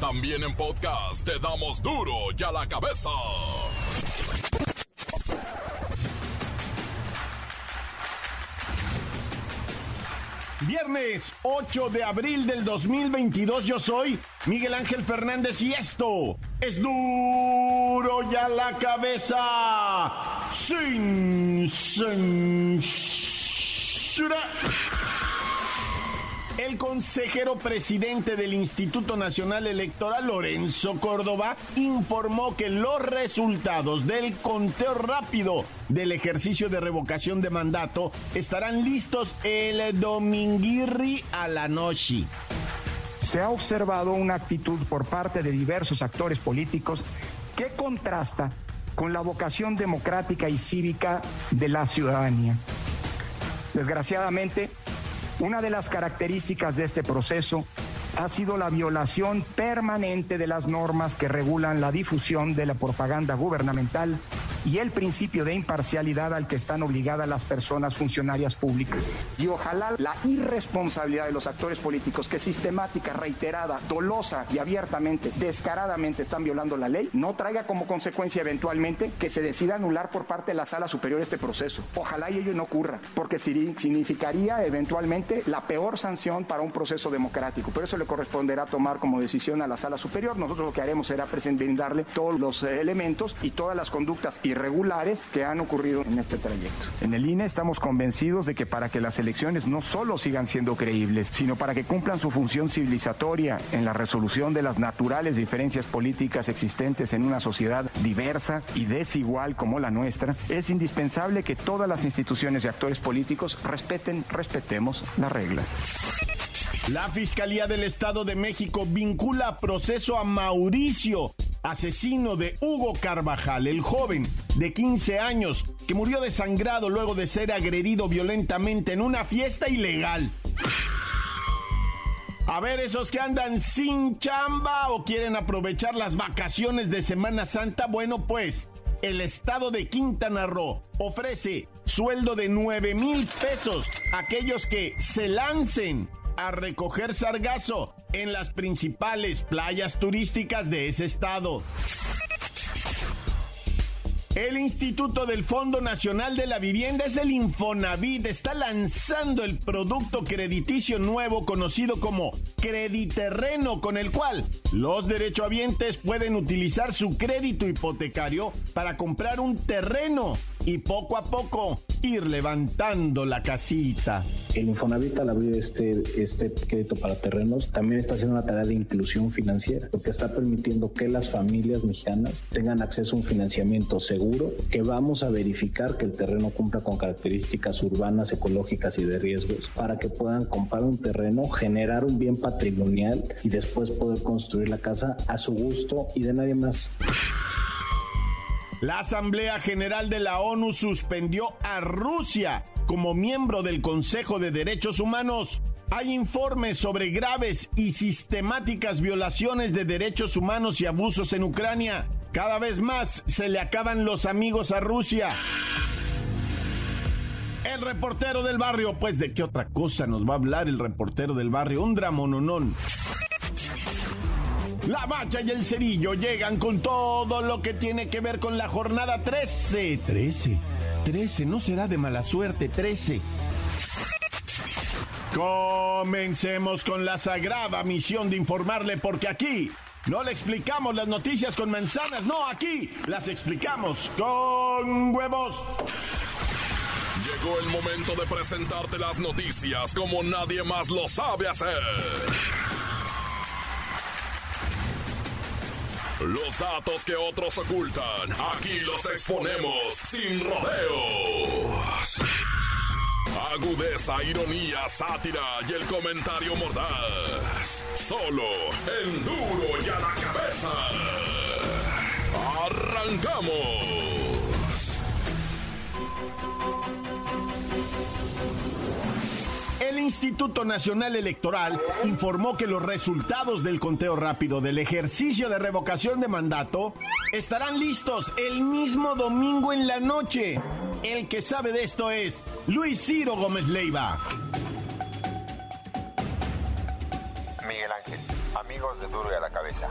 También en podcast te damos duro y a la cabeza. Viernes 8 de abril del 2022 yo soy Miguel Ángel Fernández y esto es duro ya la cabeza sin. El consejero presidente del Instituto Nacional Electoral, Lorenzo Córdoba, informó que los resultados del conteo rápido del ejercicio de revocación de mandato estarán listos el dominguirri a la noche. Se ha observado una actitud por parte de diversos actores políticos que contrasta con la vocación democrática y cívica de la ciudadanía. Desgraciadamente, una de las características de este proceso ha sido la violación permanente de las normas que regulan la difusión de la propaganda gubernamental y el principio de imparcialidad al que están obligadas las personas funcionarias públicas. Y ojalá la irresponsabilidad de los actores políticos que sistemática, reiterada, dolosa y abiertamente, descaradamente están violando la ley, no traiga como consecuencia eventualmente que se decida anular por parte de la sala superior este proceso. Ojalá y ello no ocurra, porque significaría eventualmente la peor sanción para un proceso democrático. Por eso le corresponderá tomar como decisión a la sala superior. Nosotros lo que haremos será brindarle todos los elementos y todas las conductas irregulares que han ocurrido en este trayecto. En el INE estamos convencidos de que para que las elecciones no solo sigan siendo creíbles, sino para que cumplan su función civilizatoria en la resolución de las naturales diferencias políticas existentes en una sociedad diversa y desigual como la nuestra, es indispensable que todas las instituciones y actores políticos respeten, respetemos las reglas. La Fiscalía del Estado de México vincula proceso a Mauricio asesino de Hugo Carvajal, el joven de 15 años que murió desangrado luego de ser agredido violentamente en una fiesta ilegal. A ver, esos que andan sin chamba o quieren aprovechar las vacaciones de Semana Santa, bueno pues, el estado de Quintana Roo ofrece sueldo de 9 mil pesos a aquellos que se lancen a recoger sargazo en las principales playas turísticas de ese estado. El Instituto del Fondo Nacional de la Vivienda es el Infonavit. Está lanzando el producto crediticio nuevo conocido como Crediterreno, con el cual los derechohabientes pueden utilizar su crédito hipotecario para comprar un terreno y poco a poco ir levantando la casita. El Infonavit al abrir este, este crédito para terrenos también está haciendo una tarea de inclusión financiera, porque está permitiendo que las familias mexicanas tengan acceso a un financiamiento seguro, que vamos a verificar que el terreno cumpla con características urbanas, ecológicas y de riesgos, para que puedan comprar un terreno, generar un bien patrimonial y después poder construir la casa a su gusto y de nadie más. La Asamblea General de la ONU suspendió a Rusia como miembro del Consejo de Derechos Humanos. Hay informes sobre graves y sistemáticas violaciones de derechos humanos y abusos en Ucrania. Cada vez más se le acaban los amigos a Rusia. El reportero del barrio, pues de qué otra cosa nos va a hablar el reportero del barrio, un dramononón. La Bacha y el Cerillo llegan con todo lo que tiene que ver con la jornada 13. 13, 13, no será de mala suerte, 13. Comencemos con la sagrada misión de informarle porque aquí no le explicamos las noticias con manzanas, no, aquí las explicamos con huevos. Llegó el momento de presentarte las noticias como nadie más lo sabe hacer. Los datos que otros ocultan, aquí los exponemos sin rodeos. Agudeza, ironía, sátira y el comentario mordaz. Solo el duro y a la cabeza. ¡Arrancamos! Instituto Nacional Electoral informó que los resultados del conteo rápido del ejercicio de revocación de mandato estarán listos el mismo domingo en la noche. El que sabe de esto es Luis Ciro Gómez Leiva. Miguel Ángel amigos de Duro y a la Cabeza.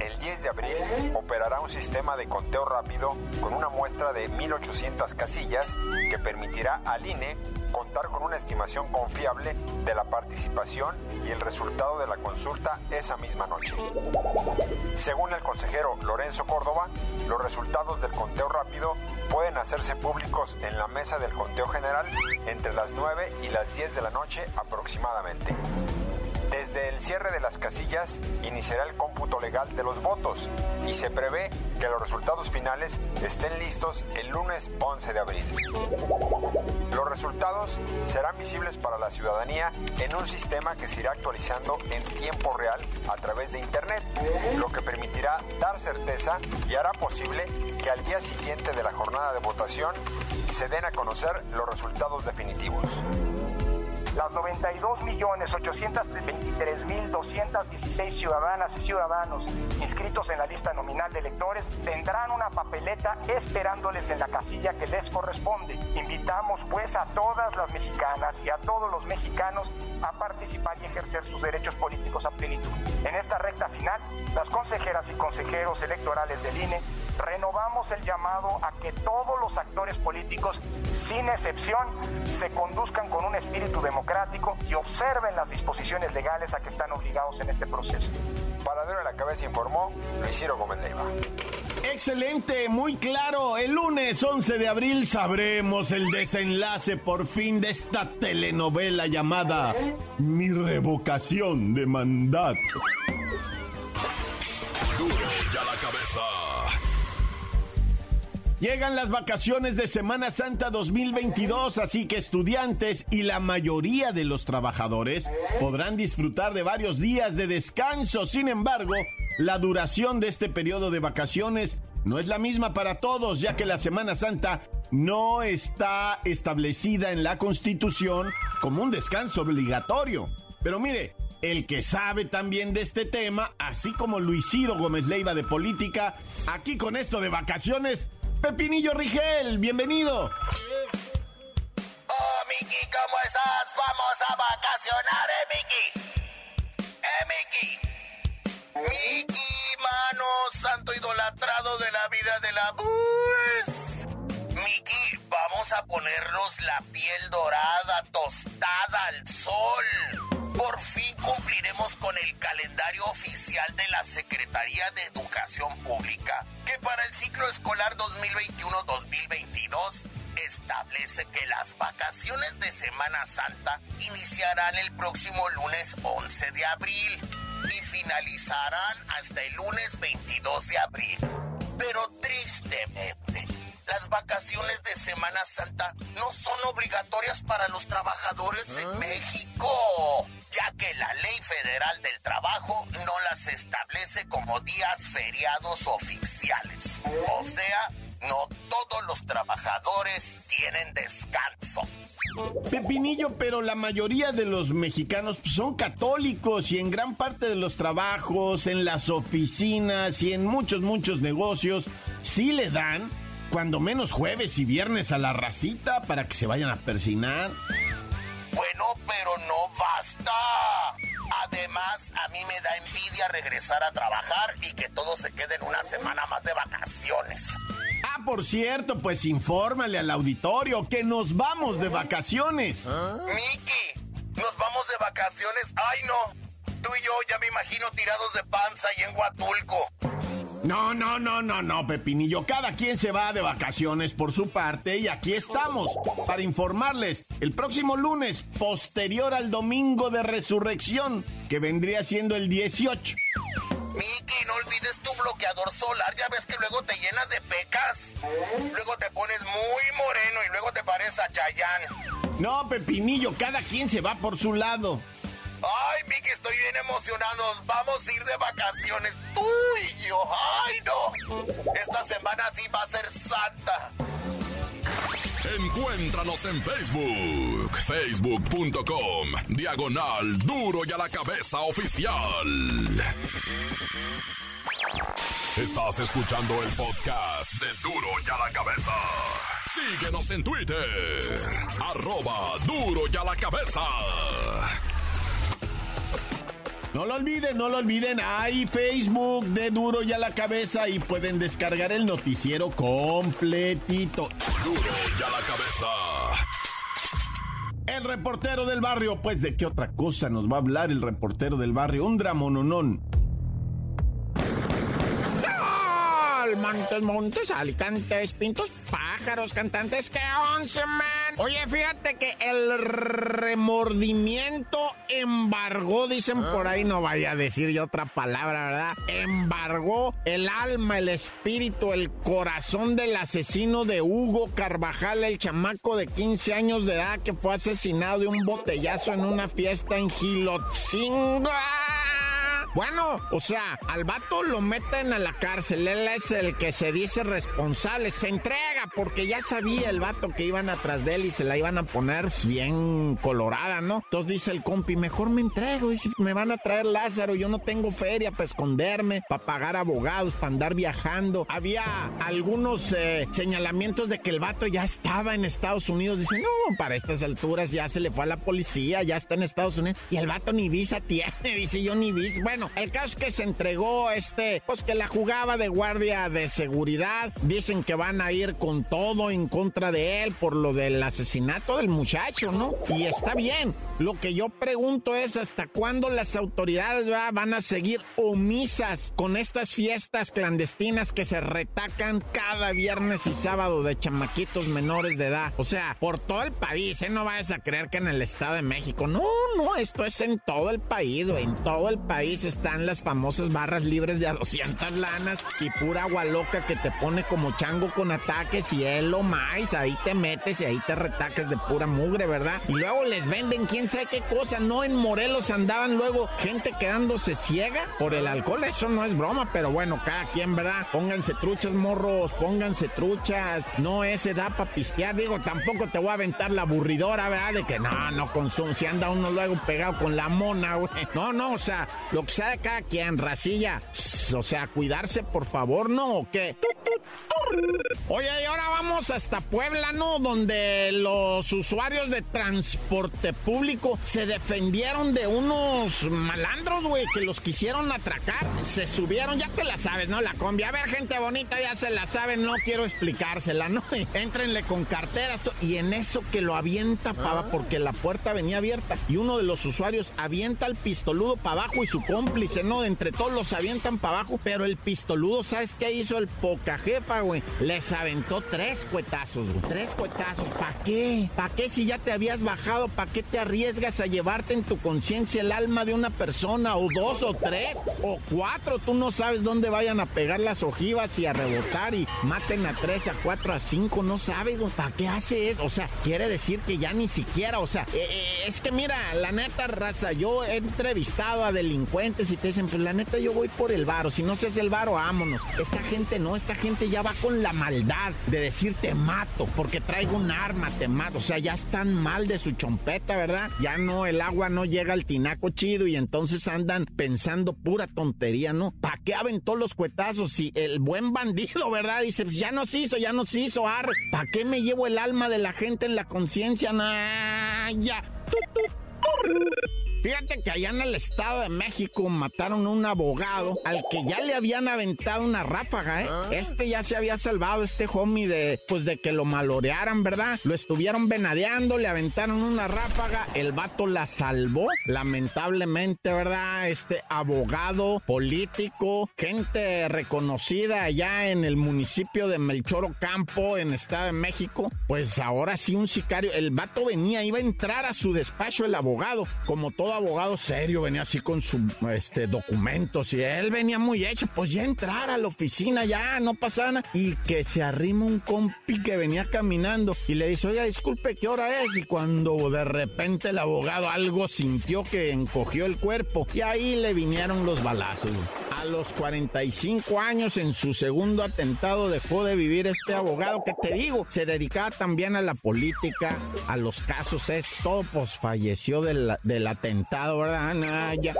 El 10 de abril operará un sistema de conteo rápido con una muestra de 1.800 casillas que permitirá al INE contar con una estimación confiable de la participación y el resultado de la consulta esa misma noche. Según el consejero Lorenzo Córdoba, los resultados del conteo rápido pueden hacerse públicos en la mesa del conteo general entre las 9 y las 10 de la noche aproximadamente. Desde el cierre de las casillas iniciará el cómputo legal de los votos y se prevé que los resultados finales estén listos el lunes 11 de abril. Los resultados serán visibles para la ciudadanía en un sistema que se irá actualizando en tiempo real a través de Internet, lo que permitirá dar certeza y hará posible que al día siguiente de la jornada de votación se den a conocer los resultados definitivos. Las 92.823.216 ciudadanas y ciudadanos inscritos en la lista nominal de electores tendrán una papeleta esperándoles en la casilla que les corresponde. Invitamos pues a todas las mexicanas y a todos los mexicanos a participar y ejercer sus derechos políticos a plenitud. En esta recta final, las consejeras y consejeros electorales del INE renovamos el llamado a que todos los actores políticos, sin excepción, se conduzcan con un espíritu democrático y observen las disposiciones legales a que están obligados en este proceso. Para ver a la cabeza informó Luis Ciro Gómez Leiva. Excelente, muy claro. El lunes 11 de abril sabremos el desenlace por fin de esta telenovela llamada Mi revocación de mandato. Llegan las vacaciones de Semana Santa 2022, así que estudiantes y la mayoría de los trabajadores podrán disfrutar de varios días de descanso. Sin embargo, la duración de este periodo de vacaciones no es la misma para todos, ya que la Semana Santa no está establecida en la Constitución como un descanso obligatorio. Pero mire, el que sabe también de este tema, así como Luis Ciro Gómez Leiva de Política, aquí con esto de vacaciones, Pepinillo Rigel, bienvenido. Oh, Miki, ¿cómo estás? Vamos a vacacionar, eh, Miki. Eh, Miki. Miki, mano, santo idolatrado de la vida de la bus. Miki, vamos a ponernos la piel dorada, tostada al sol. Por fin cumpliremos con el calendario oficial de la Secretaría de Educación Pública, que para el ciclo escolar 2021-2022 establece que las vacaciones de Semana Santa iniciarán el próximo lunes 11 de abril y finalizarán hasta el lunes 22 de abril. Pero tristemente, las vacaciones de Semana Santa no son obligatorias para los trabajadores en México, ya que la Ley Federal del Trabajo no las establece como días feriados oficiales. O sea, no todos los trabajadores tienen descanso. Pepinillo, pero la mayoría de los mexicanos son católicos y en gran parte de los trabajos, en las oficinas y en muchos, muchos negocios, sí le dan cuando menos jueves y viernes a la racita para que se vayan a persinar. Bueno, pero no basta. Además, a mí me da envidia regresar a trabajar y que todos se queden una semana más de vacaciones. Ah, por cierto, pues infórmale al auditorio que nos vamos de vacaciones. Miki, nos vamos de vacaciones. Ay, no. Tú y yo ya me imagino tirados de panza y en Huatulco. No, no, no, no, no, Pepinillo. Cada quien se va de vacaciones por su parte y aquí estamos para informarles el próximo lunes, posterior al domingo de resurrección, que vendría siendo el 18. Miki, no olvides tu bloqueador solar. Ya ves que luego te llenas de pecas. Luego te pones muy moreno y luego te pareces a Chayanne. No, Pepinillo, cada quien se va por su lado. Ay, Miki, estoy bien emocionado. Nos Vamos a ir de vacaciones. Tú y yo. Ay, no. Esta semana sí va a ser santa. Encuéntranos en Facebook, facebook.com, diagonal duro y a la cabeza oficial. Estás escuchando el podcast de duro y a la cabeza. Síguenos en Twitter, arroba duro y a la cabeza. No lo olviden, no lo olviden. Hay Facebook de Duro y a la cabeza y pueden descargar el noticiero completito. Duro y a la cabeza. El reportero del barrio, pues de qué otra cosa nos va a hablar el reportero del barrio, un dramononón. Montes, montes, alicantes, pintos, pájaros, cantantes, que once, man. Oye, fíjate que el remordimiento embargó, dicen por ahí, no vaya a decir yo otra palabra, ¿verdad? Embargó el alma, el espíritu, el corazón del asesino de Hugo Carvajal, el chamaco de 15 años de edad que fue asesinado de un botellazo en una fiesta en Gilotzingo. Bueno, o sea, al vato lo meten a la cárcel, él es el que se dice responsable, se entrega porque ya sabía el vato que iban atrás de él y se la iban a poner bien colorada, ¿no? Entonces dice el compi, mejor me entrego, dice, me van a traer Lázaro, yo no tengo feria para esconderme, para pagar abogados, para andar viajando. Había algunos eh, señalamientos de que el vato ya estaba en Estados Unidos, dice, no, para estas alturas ya se le fue a la policía, ya está en Estados Unidos, y el vato ni visa tiene, dice yo ni visa, bueno, el caso es que se entregó este, pues que la jugaba de guardia de seguridad. Dicen que van a ir con todo en contra de él por lo del asesinato del muchacho, ¿no? Y está bien. Lo que yo pregunto es hasta cuándo las autoridades van a seguir omisas con estas fiestas clandestinas que se retacan cada viernes y sábado de chamaquitos menores de edad. O sea, por todo el país, ¿eh? No vayas a creer que en el Estado de México. No, no, esto es en todo el país, En todo el país están las famosas barras libres de a 200 lanas y pura agua loca que te pone como chango con ataques y lo más. Ahí te metes y ahí te retaques de pura mugre, ¿verdad? Y luego les venden quién sé qué cosa, no en Morelos andaban luego gente quedándose ciega por el alcohol, eso no es broma, pero bueno, cada quien, ¿verdad? Pónganse truchas, morros, pónganse truchas, no es edad para pistear, digo, tampoco te voy a aventar la aburridora, ¿verdad? De que no, no consume, si anda uno luego pegado con la mona, güey. No, no, o sea, lo que sea de cada quien, racilla, o sea, cuidarse, por favor, ¿no? ¿O qué? Oye, y ahora vamos hasta Puebla, ¿no? Donde los usuarios de transporte público se defendieron de unos malandros, güey, que los quisieron atracar. Se subieron, ya te la sabes, ¿no? La combi. A ver, gente bonita, ya se la saben, no quiero explicársela, ¿no? Éntrenle con carteras. Y en eso que lo avienta para porque la puerta venía abierta. Y uno de los usuarios avienta el pistoludo para abajo y su cómplice, ¿no? Entre todos los avientan para abajo. Pero el pistoludo, ¿sabes qué hizo el poca jefa, güey? Les aventó tres cuetazos, güey. Tres cuetazos. ¿Para qué? ¿Para qué si ya te habías bajado? ¿Para qué te arriesgas a llevarte en tu conciencia el alma de una persona? O dos, o tres, o cuatro. Tú no sabes dónde vayan a pegar las ojivas y a rebotar y maten a tres, a cuatro, a cinco. No sabes. ¿Para qué hace eso? O sea, quiere decir que ya ni siquiera, o sea, eh, eh, es que mira, la neta raza, yo he entrevistado a delincuentes y te dicen, pues la neta yo voy por el varo. Si no se hace el varo, vámonos. Esta gente no, esta gente ya va con la maldad de decir te mato porque traigo un arma, te mato. O sea, ya están mal de su chompeta, ¿verdad? Ya no, el agua no llega al tinaco chido y entonces andan pensando pura tontería, ¿no? ¿Para qué aventó los cuetazos si el buen bandido, ¿verdad? Dice, pues ya nos hizo, ya nos hizo, ar. ¿Para qué me llevo el alma de la gente en la conciencia? Nah, ya. Fíjate que allá en el Estado de México mataron a un abogado al que ya le habían aventado una ráfaga, ¿eh? Ah. Este ya se había salvado, este homie, de, pues de que lo malorearan, ¿verdad? Lo estuvieron venadeando, le aventaron una ráfaga, el vato la salvó, lamentablemente, ¿verdad? Este abogado, político, gente reconocida allá en el municipio de Melchoro Campo, en Estado de México, pues ahora sí un sicario, el vato venía, iba a entrar a su despacho el abogado, como todo abogado serio, venía así con sus este, documentos y él venía muy hecho, pues ya entrar a la oficina, ya no pasa nada. Y que se arrima un compi que venía caminando y le dice, oiga, disculpe, ¿qué hora es? Y cuando de repente el abogado algo sintió que encogió el cuerpo y ahí le vinieron los balazos. A los 45 años, en su segundo atentado, dejó de vivir este abogado que te digo, se dedicaba también a la política, a los casos, es todo, pues falleció del, del atentado, ¿verdad? ya.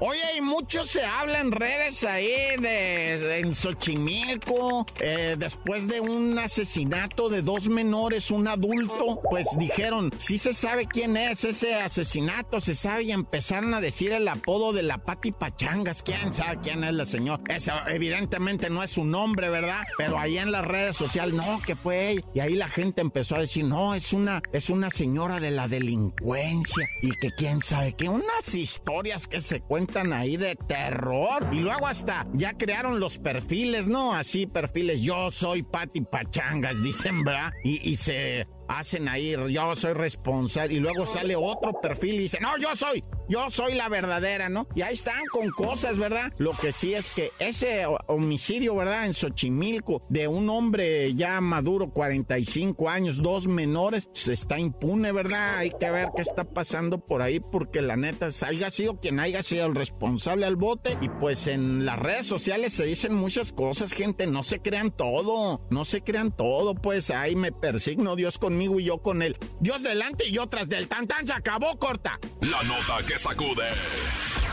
Oye, y mucho se habla en redes ahí de, en Xochimilco, eh, después de un asesinato de dos menores, un adulto, pues dijeron, sí se sabe quién es ese asesinato, se sabe, y empezaron a decir el apodo de la Pati Pachangas. ¿Quién sabe quién es la señora? Esa evidentemente no es su nombre, ¿verdad? Pero ahí en las redes sociales, no, que fue. Y ahí la gente empezó a decir, no, es una, es una señora de la delincuencia. Y que quién sabe qué, unas historias que se cuentan ahí de terror. Y luego hasta ya crearon los perfiles, ¿no? Así perfiles, yo soy Pati Pachangas, dicen, ¿verdad? Y, y se hacen ahí, yo soy responsable, y luego sale otro perfil y dice, no, yo soy, yo soy la verdadera, ¿no? Y ahí están con cosas, ¿verdad? Lo que sí es que ese homicidio, ¿verdad? En Xochimilco, de un hombre ya maduro, 45 años, dos menores, se está impune, ¿verdad? Hay que ver qué está pasando por ahí, porque la neta, haya sido quien haya sido el responsable al bote, y pues en las redes sociales se dicen muchas cosas, gente, no se crean todo, no se crean todo, pues ahí me persigno Dios con y yo con él. Dios delante y yo tras del tan tan se acabó corta. La nota que sacude.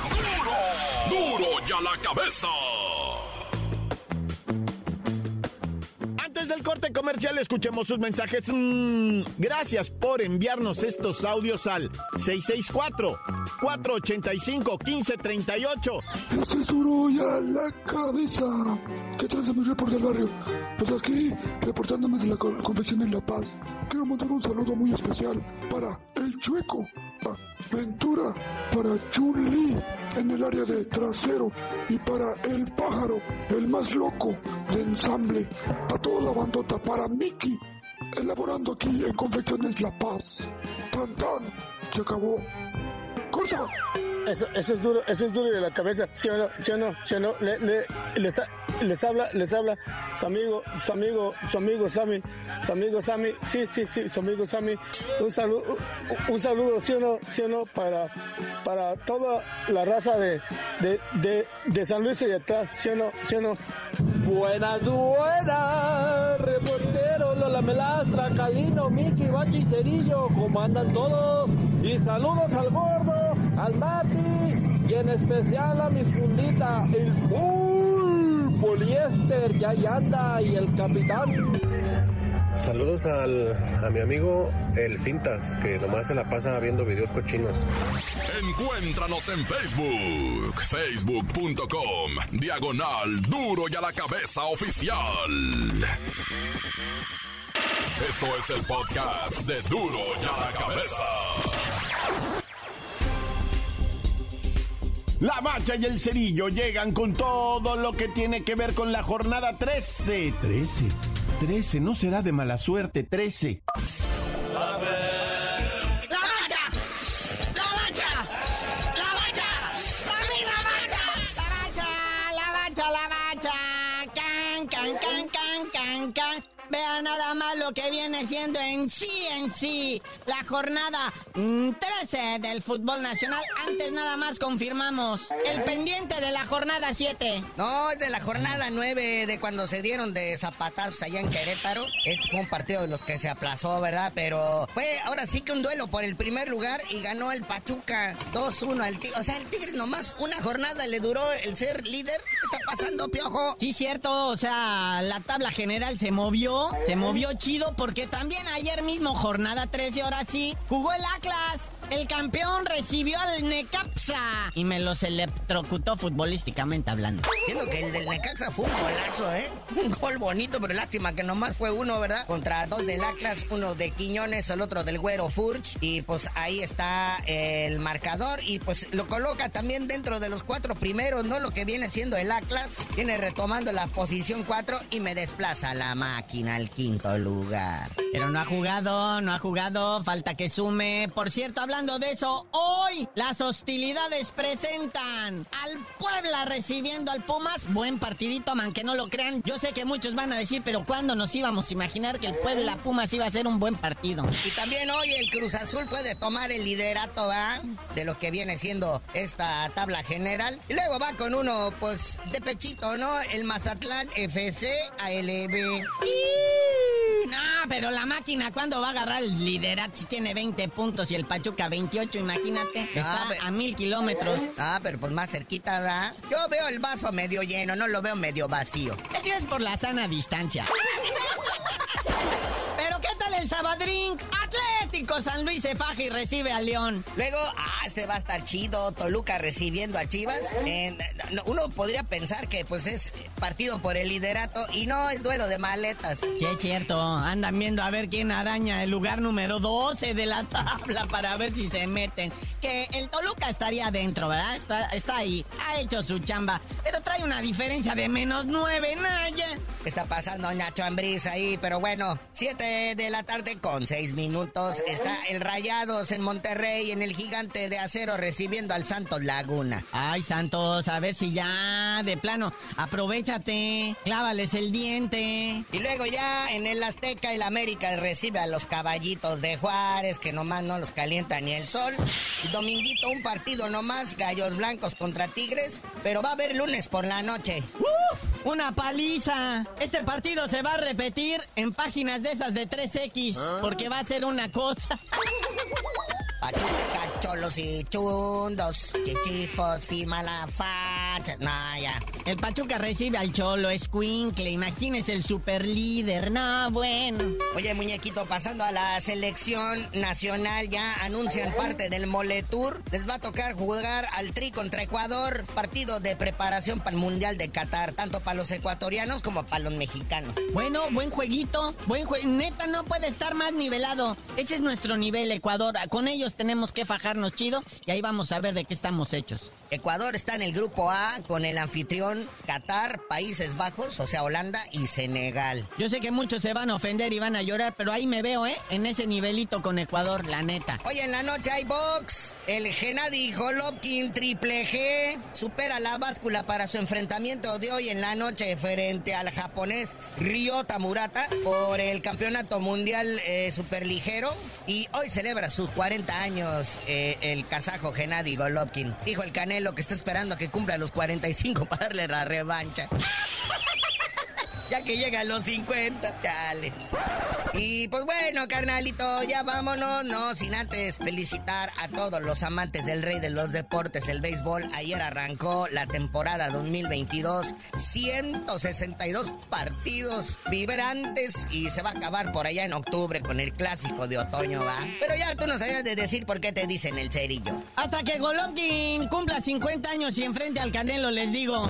Duro, duro ya la cabeza. Antes del corte comercial, escuchemos sus mensajes. Mm, gracias por enviarnos estos audios al 664-485-1538. Este es duro ya la cabeza. ¿Qué traes de mi report del barrio? Pues aquí, reportándome de la confesión en La Paz. Quiero mandar un saludo muy especial para El Chueco, para Ventura, para Chun-Li en el área de trasero y para El Pájaro, el más loco de ensamble. Para toda la bandota, para Mickey, elaborando aquí en Confecciones La Paz. Tan tan, se acabó. ¡Corta! Eso, eso es duro, eso es duro de la cabeza, ¿sí o no? ¿Sí o no? ¿Sí o no? Le, le, les, habla, les habla su amigo, su amigo, su amigo Sammy, su amigo Sammy, sí, sí, sí, su amigo Sammy. Un saludo, un saludo, ¿sí o no? ¿Sí o no? Para, para toda la raza de, de, de, de San Luis y atrás, ¿sí o no? ¿Sí o no? Buenas, buenas, reportero, Lola Melastra, Calino, Miki, Bachi, Cerillo, ¿cómo andan todos? Y saludos al gordo, al Mati, y en especial a mi fundita, el full poliéster, ya y anda, y el capitán. Saludos al, a mi amigo El Fintas, que nomás se la pasa viendo videos cochinos. Encuéntranos en Facebook, facebook.com, diagonal duro y a la cabeza oficial. Esto es el podcast de duro y a la cabeza. La Bacha y el Cerillo llegan con todo lo que tiene que ver con la jornada 13. 13. 13, no será de mala suerte, 13. Lo que viene siendo en sí, en sí, la jornada mm, 13 del fútbol nacional. Antes nada más confirmamos el pendiente de la jornada 7. No, es de la jornada 9, de cuando se dieron de zapatazos allá en Querétaro. Este fue un partido de los que se aplazó, ¿verdad? Pero fue ahora sí que un duelo por el primer lugar y ganó el Pachuca 2-1 al Tigre. O sea, el Tigre nomás una jornada le duró el ser líder. ¿Qué está pasando, piojo? Sí, cierto, o sea, la tabla general se movió, se movió chido porque también ayer mismo, jornada 13, ahora sí, jugó el Atlas. El campeón recibió al Necaxa y me los electrocutó futbolísticamente hablando. Siendo que el del Necaxa fue un golazo, ¿eh? Un gol bonito, pero lástima que nomás fue uno, ¿verdad? Contra dos del Atlas, uno de Quiñones, el otro del Güero Furch. Y pues ahí está el marcador y pues lo coloca también dentro de los cuatro primeros, ¿no? Lo que viene siendo el Atlas. Viene retomando la posición 4 y me desplaza la máquina al quinto lugar. Pero no ha jugado, no ha jugado, falta que sume. Por cierto, hablando de eso, hoy las hostilidades presentan al Puebla recibiendo al Pumas. Buen partidito, man, que no lo crean. Yo sé que muchos van a decir, pero ¿cuándo nos íbamos a imaginar que el Puebla Pumas iba a ser un buen partido? Y también hoy el Cruz Azul puede tomar el liderato, ¿va? De lo que viene siendo esta tabla general. Y luego va con uno, pues, de pechito, ¿no? El Mazatlán FC ALB. No, pero la máquina, ¿cuándo va a agarrar el liderato si tiene 20 puntos y el Pachuca 28? Imagínate, está a mil kilómetros. Ah, pero pues más cerquita, ¿verdad? Yo veo el vaso medio lleno, no lo veo medio vacío. Eso es por la sana distancia. pero ¿qué tal el Sabadrink? Atlético San Luis se faja y recibe a León. Luego, ah, este va a estar chido, Toluca recibiendo a Chivas. uno podría pensar que pues es partido por el liderato y no es duelo de maletas. Sí, es cierto. Andan viendo a ver quién araña el lugar número 12 de la tabla para ver si se meten. Que el Toluca estaría adentro, ¿verdad? Está, está ahí. Ha hecho su chamba. Pero trae una diferencia de menos 9, Naya. Está pasando Nacho Ambriz ahí, pero bueno, 7 de la tarde con 6 minutos. Está el Rayados en Monterrey, en el gigante de acero, recibiendo al Santos Laguna. Ay, Santos, a ver si ya, de plano, aprovechate, clávales el diente. Y luego ya en el Azteca, el América recibe a los caballitos de Juárez, que nomás no los calienta ni el sol. dominguito, un partido nomás, Gallos Blancos contra Tigres, pero va a haber lunes por la noche. Una paliza. Este partido se va a repetir en páginas de esas de 3X, ah. porque va a ser una cosa. Pachuca, cholos y chundos, chichifos y malafachas. No, ya. El Pachuca recibe al cholo, escuincle, imagínese el super líder. No, bueno. Oye, muñequito, pasando a la selección nacional, ya anuncian parte del Moletour. Les va a tocar jugar al Tri contra Ecuador, partido de preparación para el Mundial de Qatar, tanto para los ecuatorianos como para los mexicanos. Bueno, buen jueguito, buen juego. Neta, no puede estar más nivelado. Ese es nuestro nivel, Ecuador. Con ellos tenemos que fajarnos chido y ahí vamos a ver de qué estamos hechos. Ecuador está en el grupo A con el anfitrión Qatar, Países Bajos, o sea, Holanda y Senegal. Yo sé que muchos se van a ofender y van a llorar, pero ahí me veo, ¿eh? En ese nivelito con Ecuador, la neta. Hoy en la noche hay box. El Genadi Golovkin Triple G supera la báscula para su enfrentamiento de hoy en la noche frente al japonés Ryota Murata por el campeonato mundial eh, superligero y hoy celebra sus 40 años eh, el kazajo Genadi Golovkin. Dijo el Canelo que está esperando a que cumpla los 45 para darle la revancha. Ya que llega a los 50, chale. Y pues bueno, carnalito, ya vámonos, no sin antes felicitar a todos los amantes del rey de los deportes, el béisbol. Ayer arrancó la temporada 2022, 162 partidos vibrantes y se va a acabar por allá en octubre con el clásico de otoño, ¿va? Pero ya tú no sabías de decir por qué te dicen el cerillo. Hasta que Golovkin cumpla 50 años y enfrente al Canelo les digo...